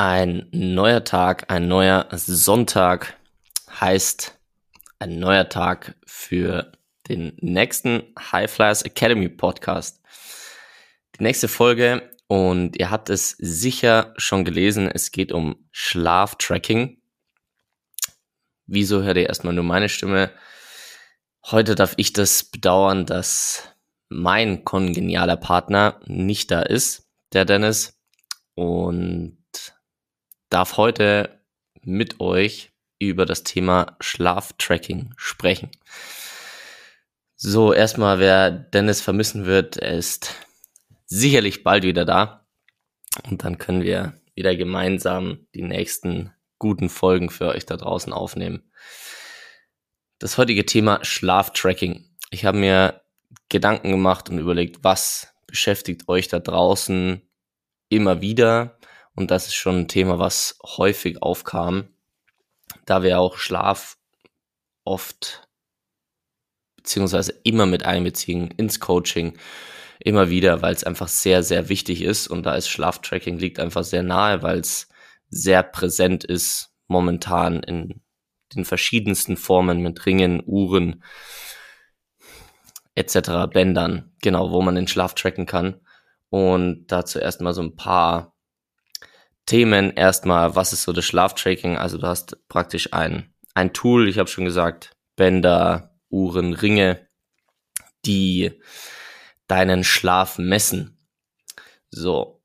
Ein neuer Tag, ein neuer Sonntag heißt ein neuer Tag für den nächsten High Flyers Academy Podcast. Die nächste Folge und ihr habt es sicher schon gelesen, es geht um Schlaftracking. Wieso hört ihr erstmal nur meine Stimme? Heute darf ich das bedauern, dass mein kongenialer Partner nicht da ist, der Dennis. Und darf heute mit euch über das Thema Schlaftracking sprechen. So, erstmal, wer Dennis vermissen wird, er ist sicherlich bald wieder da. Und dann können wir wieder gemeinsam die nächsten guten Folgen für euch da draußen aufnehmen. Das heutige Thema Schlaftracking. Ich habe mir Gedanken gemacht und überlegt, was beschäftigt euch da draußen immer wieder und das ist schon ein Thema, was häufig aufkam, da wir auch Schlaf oft beziehungsweise immer mit einbeziehen ins Coaching, immer wieder, weil es einfach sehr, sehr wichtig ist und da ist Schlaftracking liegt einfach sehr nahe, weil es sehr präsent ist momentan in den verschiedensten Formen mit Ringen, Uhren etc., Bändern, genau, wo man den Schlaf tracken kann. Und dazu erstmal so ein paar Themen. Erstmal, was ist so das Schlaftracking? Also du hast praktisch ein, ein Tool, ich habe schon gesagt, Bänder, Uhren, Ringe, die deinen Schlaf messen. So,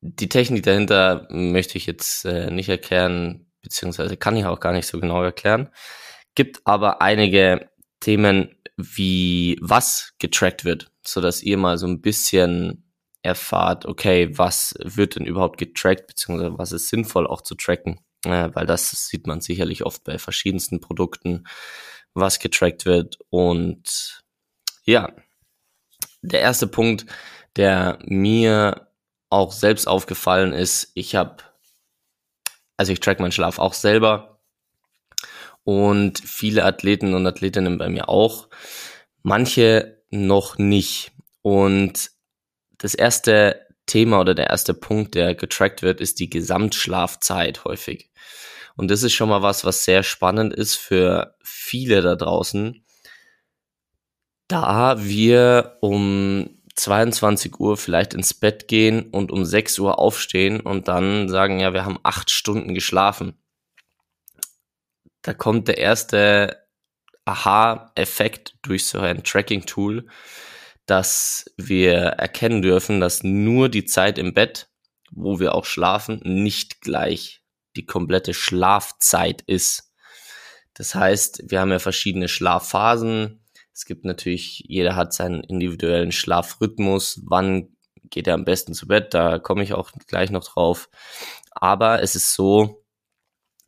die Technik dahinter möchte ich jetzt äh, nicht erklären, beziehungsweise kann ich auch gar nicht so genau erklären. Gibt aber einige Themen, wie was getrackt wird, so dass ihr mal so ein bisschen erfahrt, okay, was wird denn überhaupt getrackt, beziehungsweise was ist sinnvoll auch zu tracken, äh, weil das sieht man sicherlich oft bei verschiedensten Produkten, was getrackt wird. Und ja, der erste Punkt, der mir auch selbst aufgefallen ist, ich habe, also ich track meinen Schlaf auch selber und viele Athleten und Athletinnen bei mir auch, manche noch nicht. Und das erste Thema oder der erste Punkt, der getrackt wird, ist die Gesamtschlafzeit häufig. Und das ist schon mal was, was sehr spannend ist für viele da draußen, da wir um 22 Uhr vielleicht ins Bett gehen und um 6 Uhr aufstehen und dann sagen, ja, wir haben acht Stunden geschlafen. Da kommt der erste Aha-Effekt durch so ein Tracking-Tool, dass wir erkennen dürfen, dass nur die Zeit im Bett, wo wir auch schlafen, nicht gleich die komplette Schlafzeit ist. Das heißt, wir haben ja verschiedene Schlafphasen. Es gibt natürlich, jeder hat seinen individuellen Schlafrhythmus. Wann geht er am besten zu Bett? Da komme ich auch gleich noch drauf. Aber es ist so,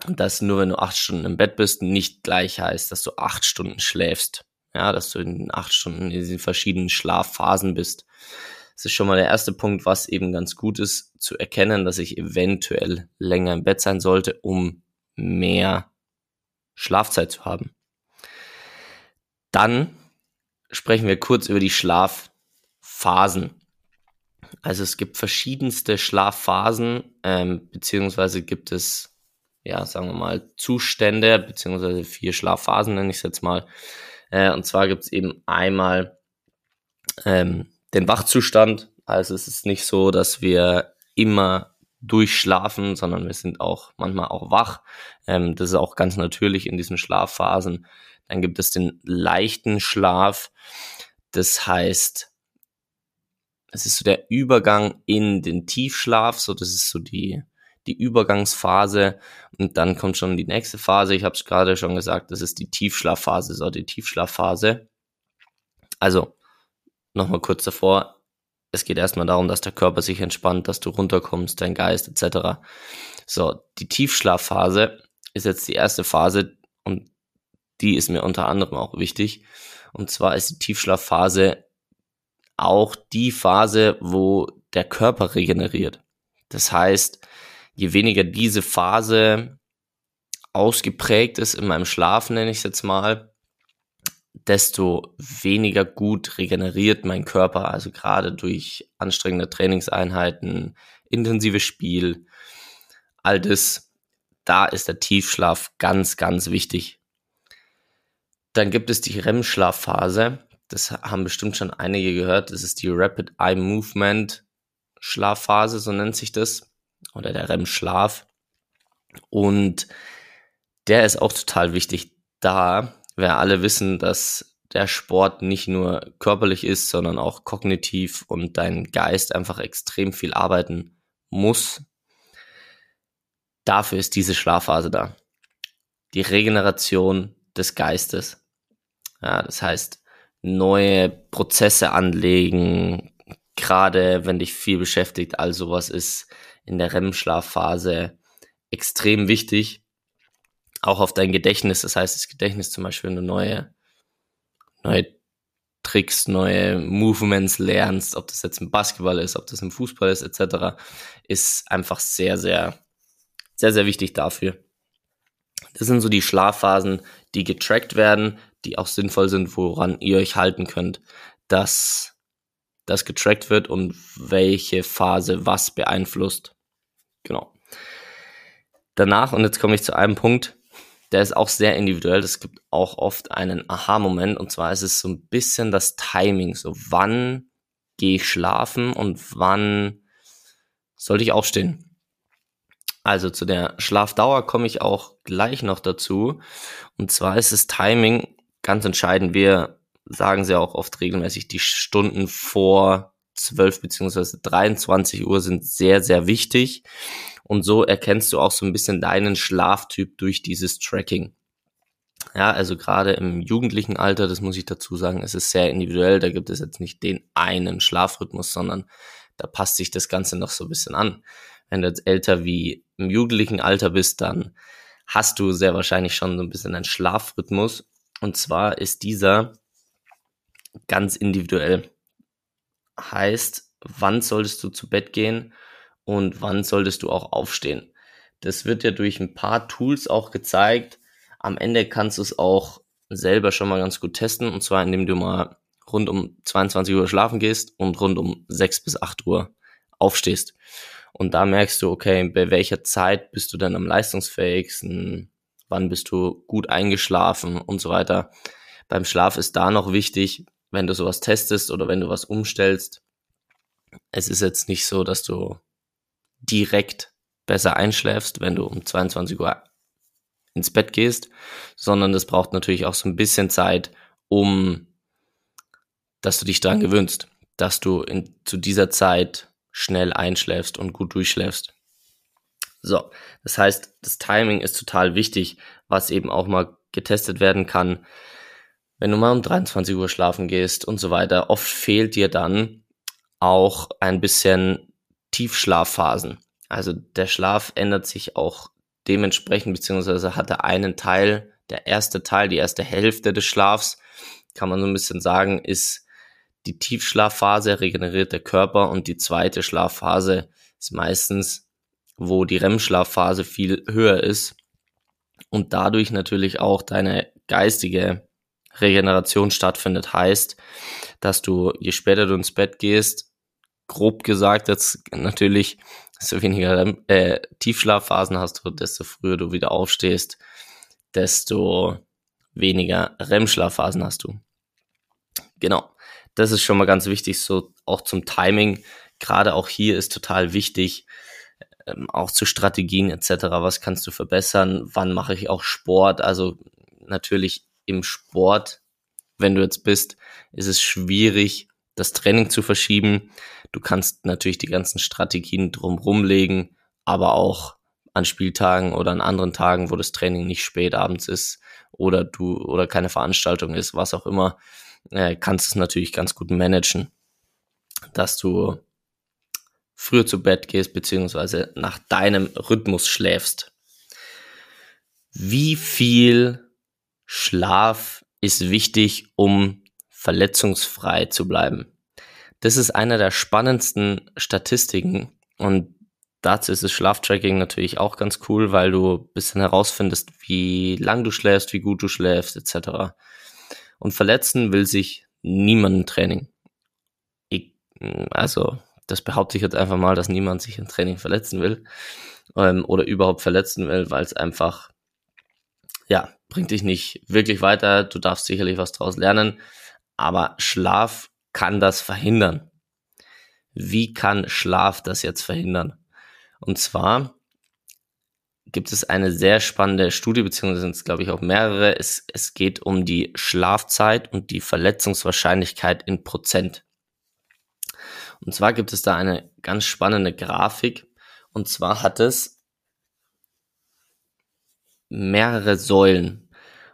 dass nur wenn du acht Stunden im Bett bist, nicht gleich heißt, dass du acht Stunden schläfst ja, dass du in acht Stunden in diesen verschiedenen Schlafphasen bist. Das ist schon mal der erste Punkt, was eben ganz gut ist, zu erkennen, dass ich eventuell länger im Bett sein sollte, um mehr Schlafzeit zu haben. Dann sprechen wir kurz über die Schlafphasen. Also es gibt verschiedenste Schlafphasen, ähm, beziehungsweise gibt es, ja, sagen wir mal, Zustände, beziehungsweise vier Schlafphasen nenne ich es jetzt mal. Äh, und zwar gibt es eben einmal ähm, den Wachzustand. Also es ist nicht so, dass wir immer durchschlafen, sondern wir sind auch manchmal auch wach. Ähm, das ist auch ganz natürlich in diesen Schlafphasen. Dann gibt es den leichten Schlaf. Das heißt, es ist so der Übergang in den Tiefschlaf, so das ist so die die Übergangsphase und dann kommt schon die nächste Phase. Ich habe es gerade schon gesagt, das ist die Tiefschlafphase, so die Tiefschlafphase. Also nochmal kurz davor, es geht erstmal darum, dass der Körper sich entspannt, dass du runterkommst, dein Geist etc. So, die Tiefschlafphase ist jetzt die erste Phase und die ist mir unter anderem auch wichtig. Und zwar ist die Tiefschlafphase auch die Phase, wo der Körper regeneriert. Das heißt, je weniger diese Phase ausgeprägt ist in meinem Schlaf, nenne ich es jetzt mal, desto weniger gut regeneriert mein Körper. Also gerade durch anstrengende Trainingseinheiten, intensives Spiel, all das, da ist der Tiefschlaf ganz, ganz wichtig. Dann gibt es die REM-Schlafphase. Das haben bestimmt schon einige gehört. Das ist die Rapid Eye Movement Schlafphase, so nennt sich das. Oder der REM-Schlaf. Und der ist auch total wichtig. Da wir alle wissen, dass der Sport nicht nur körperlich ist, sondern auch kognitiv und dein Geist einfach extrem viel arbeiten muss. Dafür ist diese Schlafphase da. Die Regeneration des Geistes. Ja, das heißt, neue Prozesse anlegen, gerade wenn dich viel beschäftigt, all sowas ist in der REM-Schlafphase extrem wichtig auch auf dein Gedächtnis. Das heißt, das Gedächtnis zum Beispiel, wenn du neue, neue Tricks, neue Movements lernst, ob das jetzt im Basketball ist, ob das im Fußball ist, etc., ist einfach sehr, sehr, sehr, sehr wichtig dafür. Das sind so die Schlafphasen, die getrackt werden, die auch sinnvoll sind, woran ihr euch halten könnt, dass das getrackt wird und welche Phase was beeinflusst. Genau. Danach, und jetzt komme ich zu einem Punkt, der ist auch sehr individuell. Es gibt auch oft einen Aha-Moment und zwar ist es so ein bisschen das Timing. So, wann gehe ich schlafen und wann sollte ich aufstehen? Also zu der Schlafdauer komme ich auch gleich noch dazu. Und zwar ist das Timing ganz entscheidend. Wir sagen sie auch oft regelmäßig, die Stunden vor 12 beziehungsweise 23 Uhr sind sehr, sehr wichtig. Und so erkennst du auch so ein bisschen deinen Schlaftyp durch dieses Tracking. Ja, also gerade im jugendlichen Alter, das muss ich dazu sagen, es ist sehr individuell. Da gibt es jetzt nicht den einen Schlafrhythmus, sondern da passt sich das Ganze noch so ein bisschen an. Wenn du jetzt älter wie im jugendlichen Alter bist, dann hast du sehr wahrscheinlich schon so ein bisschen einen Schlafrhythmus. Und zwar ist dieser ganz individuell. Heißt, wann solltest du zu Bett gehen und wann solltest du auch aufstehen. Das wird ja durch ein paar Tools auch gezeigt. Am Ende kannst du es auch selber schon mal ganz gut testen und zwar indem du mal rund um 22 Uhr schlafen gehst und rund um 6 bis 8 Uhr aufstehst. Und da merkst du, okay, bei welcher Zeit bist du dann am leistungsfähigsten, wann bist du gut eingeschlafen und so weiter. Beim Schlaf ist da noch wichtig, wenn du sowas testest oder wenn du was umstellst. Es ist jetzt nicht so, dass du direkt besser einschläfst, wenn du um 22 Uhr ins Bett gehst, sondern es braucht natürlich auch so ein bisschen Zeit, um, dass du dich daran gewöhnst, dass du in, zu dieser Zeit schnell einschläfst und gut durchschläfst. So, das heißt, das Timing ist total wichtig, was eben auch mal getestet werden kann. Wenn du mal um 23 Uhr schlafen gehst und so weiter, oft fehlt dir dann auch ein bisschen Tiefschlafphasen. Also der Schlaf ändert sich auch dementsprechend, beziehungsweise hat er einen Teil, der erste Teil, die erste Hälfte des Schlafs, kann man so ein bisschen sagen, ist die Tiefschlafphase, regeneriert der Körper und die zweite Schlafphase ist meistens, wo die REM-Schlafphase viel höher ist und dadurch natürlich auch deine geistige Regeneration stattfindet. Heißt, dass du, je später du ins Bett gehst, grob gesagt jetzt natürlich, desto weniger äh, Tiefschlafphasen hast du, desto früher du wieder aufstehst, desto weniger REM-Schlafphasen hast du. Genau, das ist schon mal ganz wichtig, so auch zum Timing. Gerade auch hier ist total wichtig, ähm, auch zu Strategien etc. Was kannst du verbessern? Wann mache ich auch Sport? Also natürlich im Sport, wenn du jetzt bist, ist es schwierig, das Training zu verschieben. Du kannst natürlich die ganzen Strategien drumherum legen, aber auch an Spieltagen oder an anderen Tagen, wo das Training nicht spät abends ist oder du oder keine Veranstaltung ist, was auch immer, äh, kannst es natürlich ganz gut managen, dass du früher zu Bett gehst, beziehungsweise nach deinem Rhythmus schläfst. Wie viel Schlaf ist wichtig, um verletzungsfrei zu bleiben? Das ist einer der spannendsten Statistiken und dazu ist das Schlaftracking natürlich auch ganz cool, weil du bisschen herausfindest, wie lang du schläfst, wie gut du schläfst, etc. Und verletzen will sich niemand im Training. Ich, also das behaupte ich jetzt einfach mal, dass niemand sich im Training verletzen will ähm, oder überhaupt verletzen will, weil es einfach, ja, bringt dich nicht wirklich weiter. Du darfst sicherlich was daraus lernen, aber Schlaf kann das verhindern. Wie kann Schlaf das jetzt verhindern? Und zwar gibt es eine sehr spannende Studie, beziehungsweise sind es, glaube ich, auch mehrere. Es, es geht um die Schlafzeit und die Verletzungswahrscheinlichkeit in Prozent. Und zwar gibt es da eine ganz spannende Grafik. Und zwar hat es mehrere Säulen.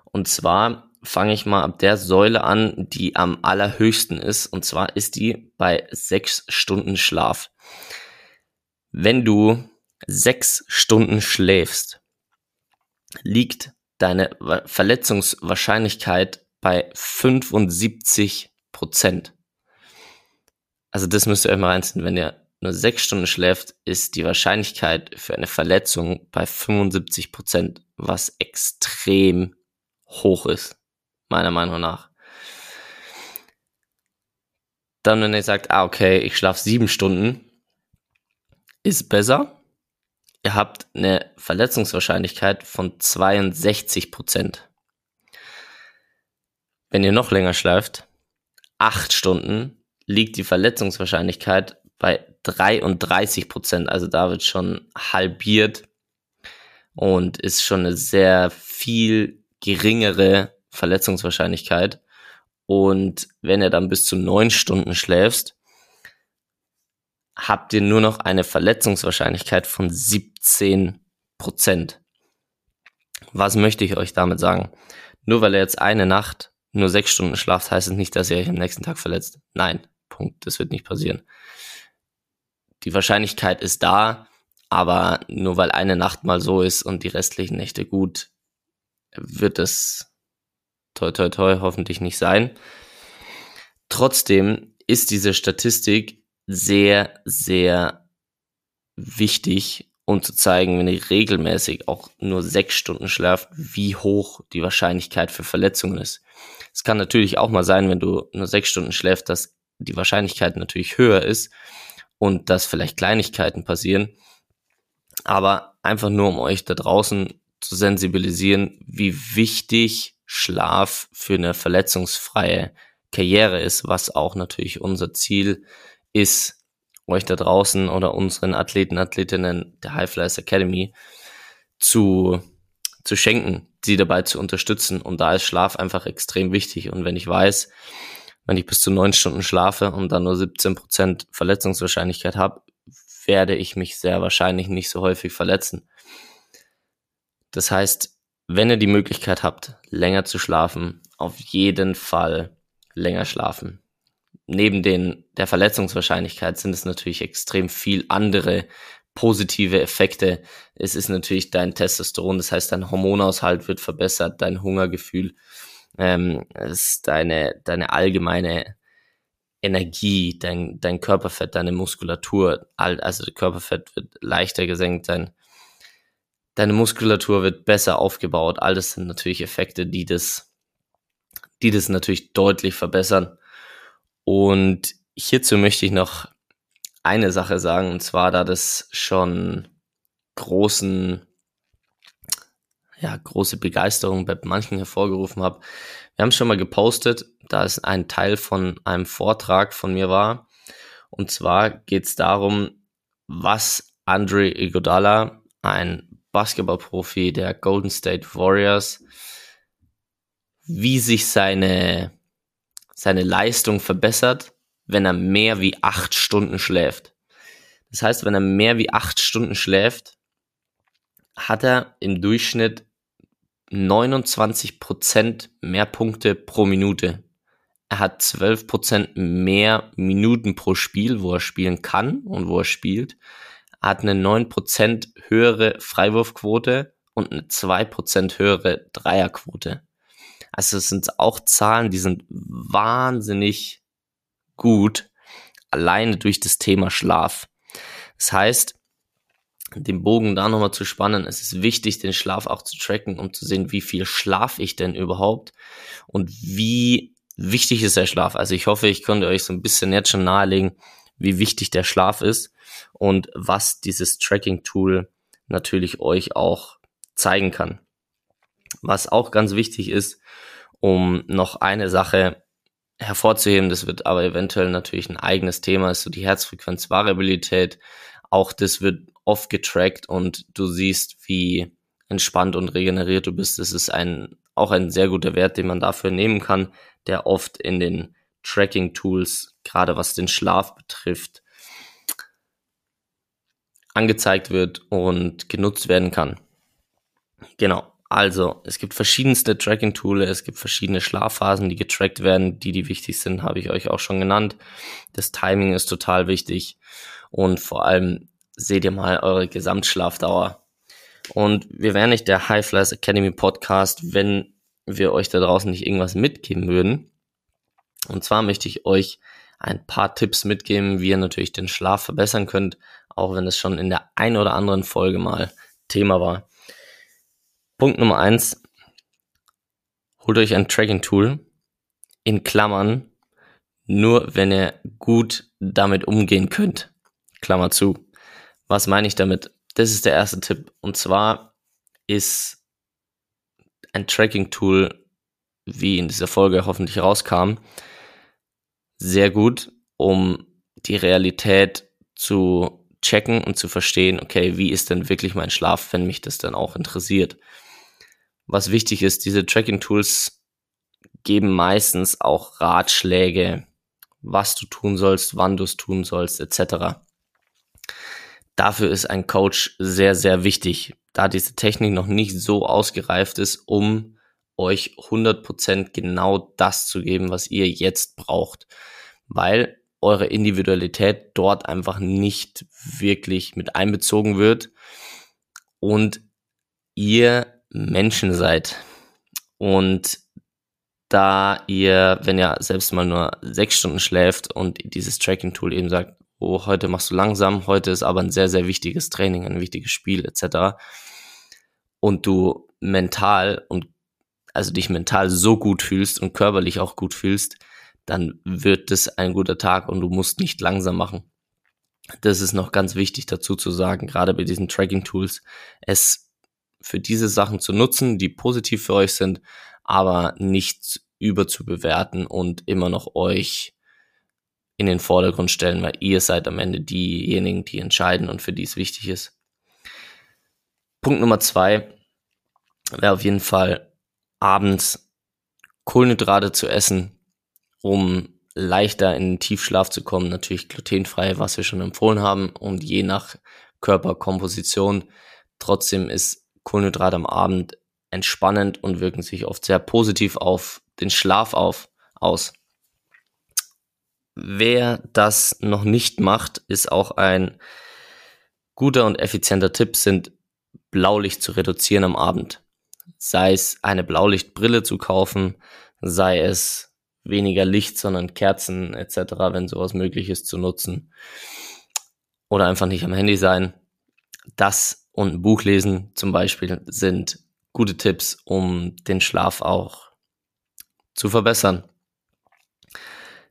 Und zwar fange ich mal ab der Säule an, die am allerhöchsten ist. Und zwar ist die bei sechs Stunden Schlaf. Wenn du sechs Stunden schläfst, liegt deine Verletzungswahrscheinlichkeit bei 75 Prozent. Also das müsst ihr euch mal reinziehen. Wenn ihr nur sechs Stunden schläft, ist die Wahrscheinlichkeit für eine Verletzung bei 75 Prozent, was extrem hoch ist, meiner Meinung nach. Dann, wenn ihr sagt, ah, okay, ich schlafe sieben Stunden, ist besser. Ihr habt eine Verletzungswahrscheinlichkeit von 62 Prozent. Wenn ihr noch länger schläft, acht Stunden, liegt die Verletzungswahrscheinlichkeit bei 33 Prozent. Also da wird schon halbiert und ist schon eine sehr viel geringere Verletzungswahrscheinlichkeit. Und wenn ihr dann bis zu neun Stunden schläfst, habt ihr nur noch eine Verletzungswahrscheinlichkeit von 17 Prozent. Was möchte ich euch damit sagen? Nur weil ihr jetzt eine Nacht nur sechs Stunden schlaft, heißt es nicht, dass ihr euch am nächsten Tag verletzt. Nein, Punkt. Das wird nicht passieren. Die Wahrscheinlichkeit ist da, aber nur weil eine Nacht mal so ist und die restlichen Nächte gut, wird es toi toi toi hoffentlich nicht sein. Trotzdem ist diese Statistik sehr, sehr wichtig, um zu zeigen, wenn ihr regelmäßig auch nur sechs Stunden schlaft, wie hoch die Wahrscheinlichkeit für Verletzungen ist. Es kann natürlich auch mal sein, wenn du nur sechs Stunden schläfst, dass die Wahrscheinlichkeit natürlich höher ist und dass vielleicht Kleinigkeiten passieren. Aber einfach nur, um euch da draußen zu sensibilisieren, wie wichtig Schlaf für eine verletzungsfreie Karriere ist, was auch natürlich unser Ziel ist, euch da draußen oder unseren Athleten, Athletinnen der High Flyers Academy zu, zu schenken, sie dabei zu unterstützen. Und da ist Schlaf einfach extrem wichtig. Und wenn ich weiß, wenn ich bis zu neun Stunden schlafe und dann nur 17 Prozent Verletzungswahrscheinlichkeit habe, werde ich mich sehr wahrscheinlich nicht so häufig verletzen. Das heißt, wenn ihr die Möglichkeit habt, länger zu schlafen, auf jeden Fall länger schlafen. Neben den, der Verletzungswahrscheinlichkeit sind es natürlich extrem viel andere positive Effekte. Es ist natürlich dein Testosteron, das heißt, dein Hormonaushalt wird verbessert, dein Hungergefühl ähm, ist deine, deine allgemeine Energie, dein, dein Körperfett, deine Muskulatur, also Körperfett wird leichter gesenkt, dein, deine Muskulatur wird besser aufgebaut. All das sind natürlich Effekte, die das, die das natürlich deutlich verbessern. Und hierzu möchte ich noch eine Sache sagen, und zwar, da das schon großen ja, große Begeisterung bei manchen hervorgerufen habe. Wir haben es schon mal gepostet, da es ein Teil von einem Vortrag von mir war. Und zwar geht es darum, was Andre Iguodala, ein Basketballprofi der Golden State Warriors, wie sich seine, seine Leistung verbessert, wenn er mehr wie acht Stunden schläft. Das heißt, wenn er mehr wie acht Stunden schläft, hat er im Durchschnitt 29% mehr Punkte pro Minute. Er hat 12% mehr Minuten pro Spiel, wo er spielen kann und wo er spielt. Er hat eine 9% höhere Freiwurfquote und eine 2% höhere Dreierquote. Also es sind auch Zahlen, die sind wahnsinnig gut, alleine durch das Thema Schlaf. Das heißt, den Bogen da nochmal zu spannen, es ist wichtig, den Schlaf auch zu tracken, um zu sehen, wie viel schlaf ich denn überhaupt und wie wichtig ist der Schlaf. Also ich hoffe, ich konnte euch so ein bisschen jetzt schon nahelegen, wie wichtig der Schlaf ist und was dieses Tracking-Tool natürlich euch auch zeigen kann. Was auch ganz wichtig ist, um noch eine Sache hervorzuheben, das wird aber eventuell natürlich ein eigenes Thema, ist so die Herzfrequenzvariabilität. Auch das wird oft getrackt und du siehst, wie entspannt und regeneriert du bist. Das ist ein, auch ein sehr guter Wert, den man dafür nehmen kann, der oft in den Tracking-Tools, gerade was den Schlaf betrifft, angezeigt wird und genutzt werden kann. Genau. Also, es gibt verschiedenste Tracking-Tools, es gibt verschiedene Schlafphasen, die getrackt werden. Die, die wichtig sind, habe ich euch auch schon genannt. Das Timing ist total wichtig. Und vor allem seht ihr mal eure Gesamtschlafdauer. Und wir wären nicht der High Flyers Academy Podcast, wenn wir euch da draußen nicht irgendwas mitgeben würden. Und zwar möchte ich euch ein paar Tipps mitgeben, wie ihr natürlich den Schlaf verbessern könnt, auch wenn es schon in der ein oder anderen Folge mal Thema war. Punkt Nummer eins. Holt euch ein Tracking-Tool in Klammern, nur wenn ihr gut damit umgehen könnt. Klammer zu. Was meine ich damit? Das ist der erste Tipp. Und zwar ist ein Tracking-Tool, wie in dieser Folge hoffentlich rauskam, sehr gut, um die Realität zu checken und zu verstehen, okay, wie ist denn wirklich mein Schlaf, wenn mich das dann auch interessiert. Was wichtig ist, diese Tracking-Tools geben meistens auch Ratschläge, was du tun sollst, wann du es tun sollst, etc. Dafür ist ein Coach sehr, sehr wichtig, da diese Technik noch nicht so ausgereift ist, um euch 100% genau das zu geben, was ihr jetzt braucht, weil eure Individualität dort einfach nicht wirklich mit einbezogen wird und ihr Menschen seid. Und da ihr, wenn ihr selbst mal nur sechs Stunden schläft und dieses Tracking-Tool eben sagt, oh, heute machst du langsam, heute ist aber ein sehr, sehr wichtiges Training, ein wichtiges Spiel etc. Und du mental und also dich mental so gut fühlst und körperlich auch gut fühlst, dann wird es ein guter Tag und du musst nicht langsam machen. Das ist noch ganz wichtig dazu zu sagen, gerade bei diesen Tracking-Tools, es für diese Sachen zu nutzen, die positiv für euch sind, aber nicht überzubewerten und immer noch euch in den Vordergrund stellen, weil ihr seid am Ende diejenigen, die entscheiden und für die es wichtig ist. Punkt Nummer zwei wäre auf jeden Fall abends Kohlenhydrate zu essen, um leichter in den Tiefschlaf zu kommen. Natürlich glutenfrei, was wir schon empfohlen haben und je nach Körperkomposition. Trotzdem ist Kohlenhydrat am Abend entspannend und wirken sich oft sehr positiv auf den Schlaf auf, aus. Wer das noch nicht macht, ist auch ein guter und effizienter Tipp, sind Blaulicht zu reduzieren am Abend. Sei es eine Blaulichtbrille zu kaufen, sei es weniger Licht, sondern Kerzen etc., wenn sowas möglich ist, zu nutzen. Oder einfach nicht am Handy sein. Das und ein Buch lesen zum Beispiel sind gute Tipps, um den Schlaf auch zu verbessern.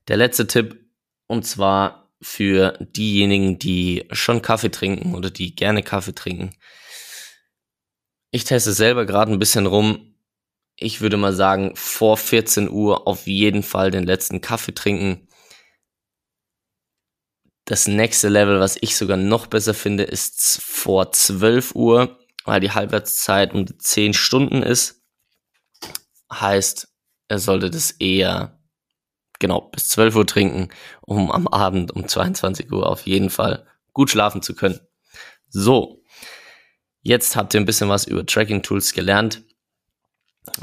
Der letzte Tipp, und zwar für diejenigen, die schon Kaffee trinken oder die gerne Kaffee trinken. Ich teste selber gerade ein bisschen rum. Ich würde mal sagen, vor 14 Uhr auf jeden Fall den letzten Kaffee trinken. Das nächste Level, was ich sogar noch besser finde, ist vor 12 Uhr, weil die Halbwertszeit um 10 Stunden ist. Heißt, er sollte das eher genau bis 12 Uhr trinken, um am Abend um 22 Uhr auf jeden Fall gut schlafen zu können. So, jetzt habt ihr ein bisschen was über Tracking Tools gelernt,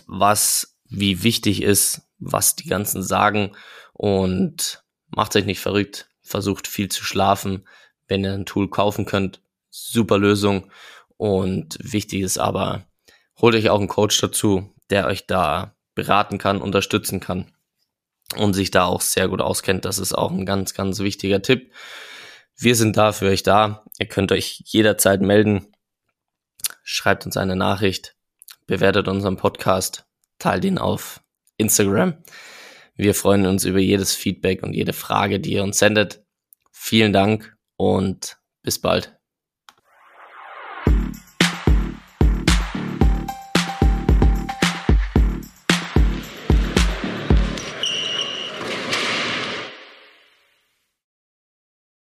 was wie wichtig ist, was die ganzen sagen und macht euch nicht verrückt, versucht viel zu schlafen, wenn ihr ein Tool kaufen könnt, super Lösung und wichtig ist aber, holt euch auch einen Coach dazu, der euch da beraten kann, unterstützen kann und sich da auch sehr gut auskennt. Das ist auch ein ganz, ganz wichtiger Tipp. Wir sind da für euch da. Ihr könnt euch jederzeit melden. Schreibt uns eine Nachricht, bewertet unseren Podcast, teilt ihn auf Instagram. Wir freuen uns über jedes Feedback und jede Frage, die ihr uns sendet. Vielen Dank und bis bald.